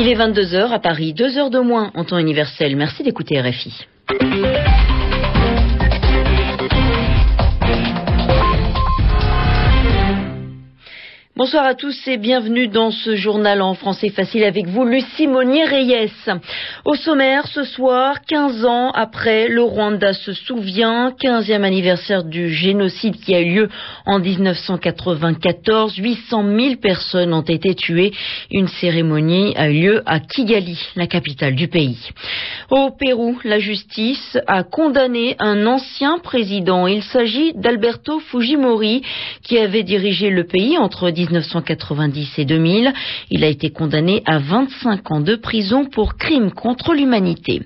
Il est 22h à Paris, 2 heures de moins en temps universel. Merci d'écouter RFI. Bonsoir à tous et bienvenue dans ce journal en français facile avec vous, Lucie Monnier-Reyes. Au sommaire, ce soir, 15 ans après, le Rwanda se souvient, 15e anniversaire du génocide qui a eu lieu en 1994. 800 000 personnes ont été tuées. Une cérémonie a eu lieu à Kigali, la capitale du pays. Au Pérou, la justice a condamné un ancien président. Il s'agit d'Alberto Fujimori qui avait dirigé le pays entre 1990 et 2000. Il a été condamné à 25 ans de prison pour crimes contre l'humanité.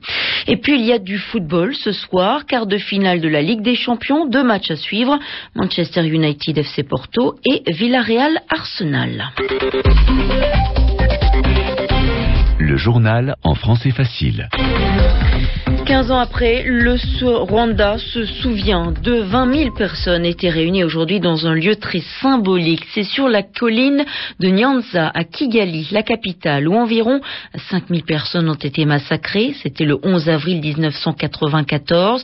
Et puis il y a du football ce soir, quart de finale de la Ligue des Champions, deux matchs à suivre, Manchester United FC Porto et Villarreal Arsenal. Le journal en français facile. 15 ans après, le Rwanda se souvient de 20 000 personnes étaient réunies aujourd'hui dans un lieu très symbolique. C'est sur la colline de Nyanza, à Kigali, la capitale, où environ 5 000 personnes ont été massacrées. C'était le 11 avril 1994.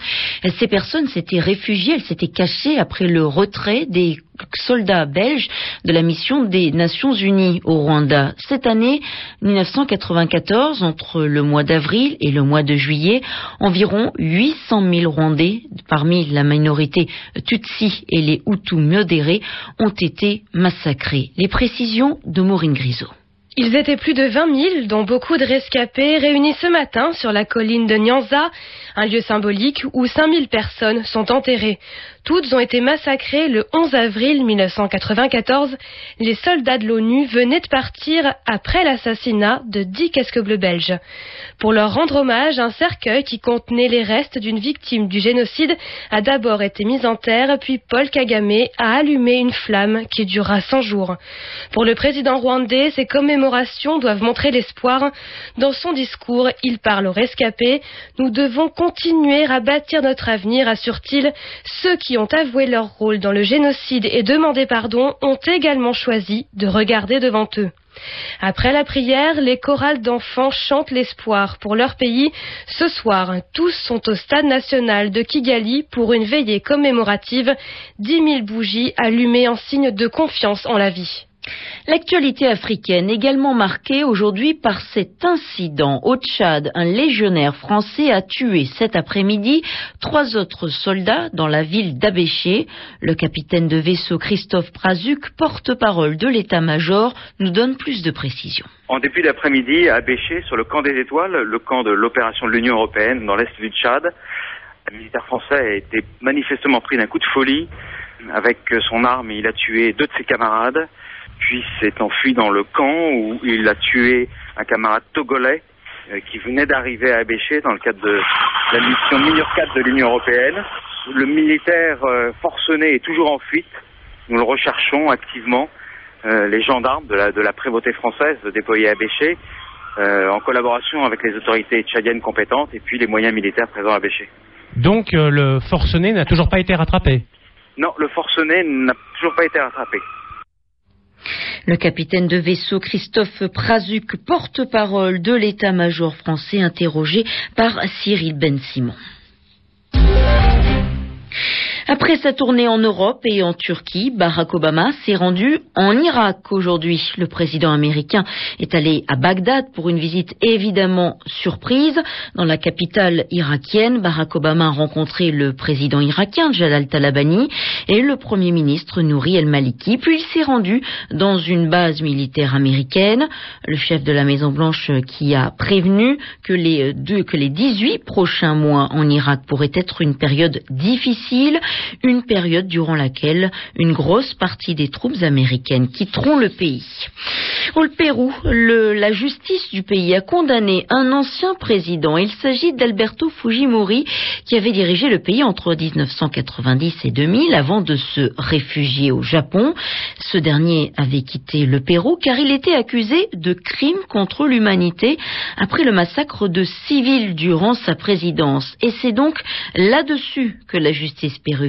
Ces personnes s'étaient réfugiées, elles s'étaient cachées après le retrait des soldats belges de la mission des Nations Unies au Rwanda. Cette année 1994, entre le mois d'avril et le mois de juillet, environ 800 000 Rwandais, parmi la minorité Tutsi et les Hutus modérés, ont été massacrés. Les précisions de Maureen Grisot. Ils étaient plus de 20 000, dont beaucoup de rescapés, réunis ce matin sur la colline de Nyanza, un lieu symbolique où 5 000 personnes sont enterrées. Toutes ont été massacrées le 11 avril 1994. Les soldats de l'ONU venaient de partir après l'assassinat de 10 casques bleus belges. Pour leur rendre hommage, un cercueil qui contenait les restes d'une victime du génocide a d'abord été mis en terre, puis Paul Kagame a allumé une flamme qui dura 100 jours. Pour le président rwandais, ces doivent montrer l'espoir. Dans son discours, il parle aux rescapés. Nous devons continuer à bâtir notre avenir, assure-t-il. Ceux qui ont avoué leur rôle dans le génocide et demandé pardon ont également choisi de regarder devant eux. Après la prière, les chorales d'enfants chantent l'espoir pour leur pays. Ce soir, tous sont au stade national de Kigali pour une veillée commémorative. Dix mille bougies allumées en signe de confiance en la vie. L'actualité africaine également marquée aujourd'hui par cet incident. Au Tchad, un légionnaire français a tué cet après-midi trois autres soldats dans la ville d'Abéché. Le capitaine de vaisseau Christophe Prazuc, porte-parole de l'état-major, nous donne plus de précisions. En début d'après-midi, à Abéché, sur le camp des étoiles, le camp de l'opération de l'Union européenne dans l'est du Tchad, un militaire français a été manifestement pris d'un coup de folie. Avec son arme, il a tué deux de ses camarades puis s'est enfui dans le camp où il a tué un camarade togolais euh, qui venait d'arriver à Abéché dans le cadre de la mission Minur 4 de l'Union européenne. Le militaire euh, forcené est toujours en fuite. Nous le recherchons activement. Euh, les gendarmes de la, de la prévôté française déployés à Béché, en collaboration avec les autorités tchadiennes compétentes et puis les moyens militaires présents à Béché. Donc le forcené n'a toujours pas été rattrapé? Non, le forcené n'a toujours pas été rattrapé. Le capitaine de vaisseau Christophe Prazuc, porte-parole de l'état-major français, interrogé par Cyril Ben Simon. Après sa tournée en Europe et en Turquie, Barack Obama s'est rendu en Irak aujourd'hui. Le président américain est allé à Bagdad pour une visite évidemment surprise. Dans la capitale irakienne, Barack Obama a rencontré le président irakien Jalal Talabani et le premier ministre Nouri El-Maliki. Puis il s'est rendu dans une base militaire américaine. Le chef de la Maison Blanche qui a prévenu que les deux, que les 18 prochains mois en Irak pourraient être une période difficile une période durant laquelle une grosse partie des troupes américaines quitteront le pays. Au Pérou, la justice du pays a condamné un ancien président. Il s'agit d'Alberto Fujimori qui avait dirigé le pays entre 1990 et 2000 avant de se réfugier au Japon. Ce dernier avait quitté le Pérou car il était accusé de crimes contre l'humanité après le massacre de civils durant sa présidence. Et c'est donc là-dessus que la justice péruvienne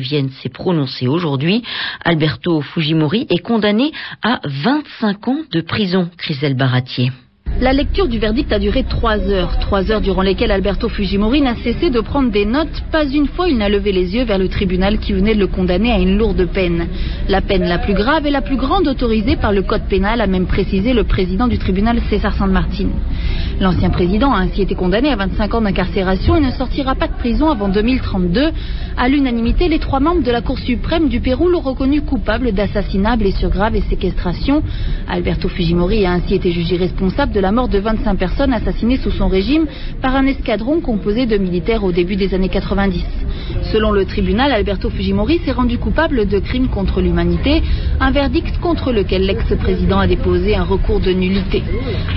s'est prononcée aujourd'hui. Alberto Fujimori est condamné à 25 ans de prison, Chrysel Baratier. La lecture du verdict a duré trois heures. Trois heures durant lesquelles Alberto Fujimori n'a cessé de prendre des notes. Pas une fois il n'a levé les yeux vers le tribunal qui venait de le condamner à une lourde peine. La peine la plus grave et la plus grande autorisée par le code pénal, a même précisé le président du tribunal César San Martin. L'ancien président a ainsi été condamné à 25 ans d'incarcération et ne sortira pas de prison avant 2032. À l'unanimité, les trois membres de la Cour suprême du Pérou l'ont reconnu coupable d'assassinat, blessure grave et séquestration. Alberto Fujimori a ainsi été jugé responsable de la mort de 25 personnes assassinées sous son régime par un escadron composé de militaires au début des années 90. Selon le tribunal, Alberto Fujimori s'est rendu coupable de crimes contre l'humanité, un verdict contre lequel l'ex-président a déposé un recours de nullité.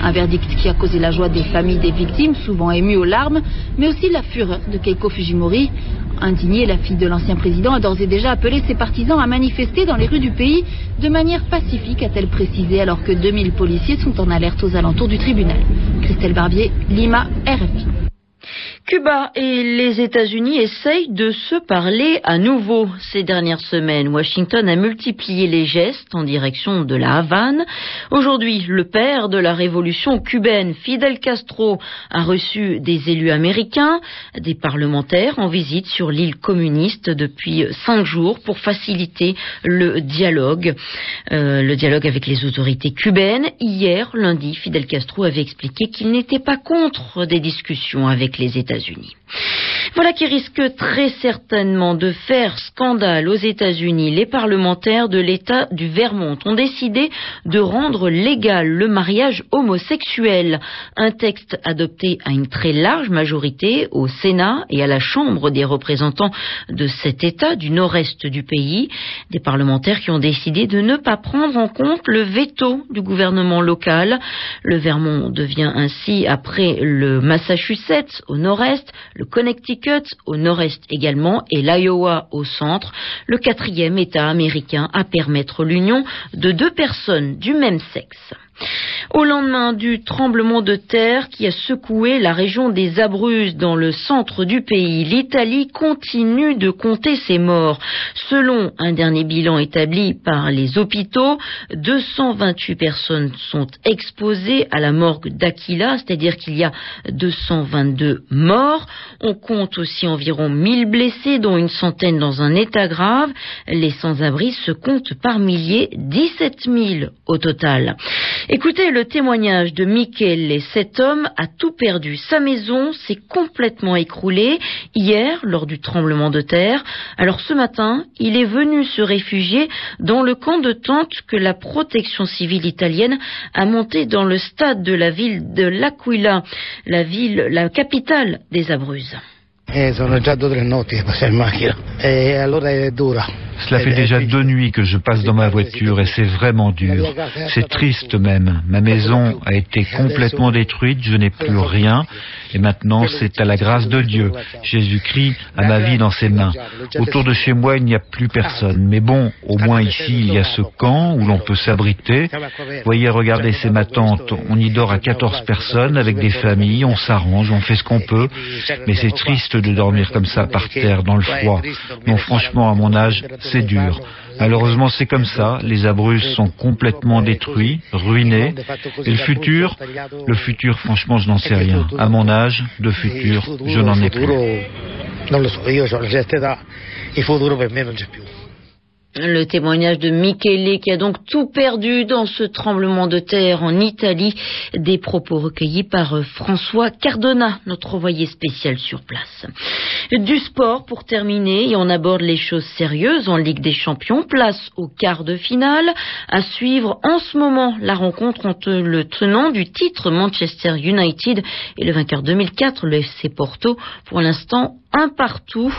Un verdict qui a causé la joie des familles des victimes, souvent émues aux larmes, mais aussi la fureur de Keiko Fujimori. Indignée, la fille de l'ancien président a d'ores et déjà appelé ses partisans à manifester dans les rues du pays de manière pacifique, a-t-elle précisé, alors que 2000 policiers sont en alerte aux alentours du tribunal. Christelle Barbier, Lima, RFI. Cuba et les États-Unis essayent de se parler à nouveau ces dernières semaines. Washington a multiplié les gestes en direction de la Havane. Aujourd'hui, le père de la révolution cubaine, Fidel Castro, a reçu des élus américains, des parlementaires en visite sur l'île communiste depuis cinq jours pour faciliter le dialogue, euh, le dialogue avec les autorités cubaines. Hier, lundi, Fidel Castro avait expliqué qu'il n'était pas contre des discussions avec les États-Unis. États-Unis. Voilà qui risque très certainement de faire scandale aux États-Unis. Les parlementaires de l'État du Vermont ont décidé de rendre légal le mariage homosexuel. Un texte adopté à une très large majorité au Sénat et à la Chambre des représentants de cet État du nord-est du pays. Des parlementaires qui ont décidé de ne pas prendre en compte le veto du gouvernement local. Le Vermont devient ainsi, après le Massachusetts au nord-est, Connecticut au nord-est également et l'Iowa au centre, le quatrième État américain à permettre l'union de deux personnes du même sexe. Au lendemain du tremblement de terre qui a secoué la région des Abruzzes dans le centre du pays, l'Italie continue de compter ses morts. Selon un dernier bilan établi par les hôpitaux, 228 personnes sont exposées à la morgue d'Aquila, c'est-à-dire qu'il y a 222 morts. On compte aussi environ 1000 blessés, dont une centaine dans un état grave. Les sans-abri se comptent par milliers, 17 000 au total. Écoutez le témoignage de Michele. Cet homme a tout perdu. Sa maison s'est complètement écroulée hier lors du tremblement de terre. Alors ce matin, il est venu se réfugier dans le camp de tente que la protection civile italienne a monté dans le stade de la ville de L'Aquila, la ville, la capitale des Abruzzes. Eh. Cela fait déjà deux nuits que je passe dans ma voiture et c'est vraiment dur. C'est triste même. Ma maison a été complètement détruite, je n'ai plus rien et maintenant c'est à la grâce de Dieu. Jésus-Christ a ma vie dans ses mains. Autour de chez moi il n'y a plus personne. Mais bon, au moins ici il y a ce camp où l'on peut s'abriter. Voyez, regardez, c'est ma tante. On y dort à 14 personnes avec des familles, on s'arrange, on fait ce qu'on peut. Mais c'est triste de dormir comme ça par terre dans le froid. Non, franchement, à mon âge, c'est dur. Malheureusement, c'est comme ça. Les Abruzzes sont complètement détruits, ruinés. Et le futur? Le futur, franchement, je n'en sais rien. À mon âge, de futur, je n'en ai plus. Le témoignage de Michele qui a donc tout perdu dans ce tremblement de terre en Italie. Des propos recueillis par euh, François Cardona, notre envoyé spécial sur place. Du sport pour terminer et on aborde les choses sérieuses en Ligue des Champions. Place au quart de finale. À suivre en ce moment la rencontre entre le tenant du titre Manchester United et le vainqueur 2004, le FC Porto. Pour l'instant, un partout.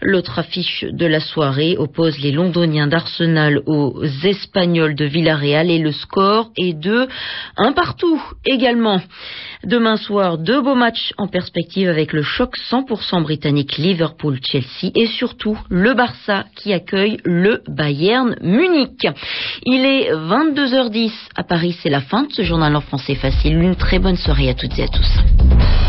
L'autre affiche de la soirée oppose les Londoniens d'Arsenal aux Espagnols de Villarreal et le score est de un partout également. Demain soir, deux beaux matchs en perspective avec le choc 100% britannique Liverpool-Chelsea et surtout le Barça qui accueille le Bayern Munich. Il est 22h10 à Paris, c'est la fin de ce journal en français facile. Une très bonne soirée à toutes et à tous.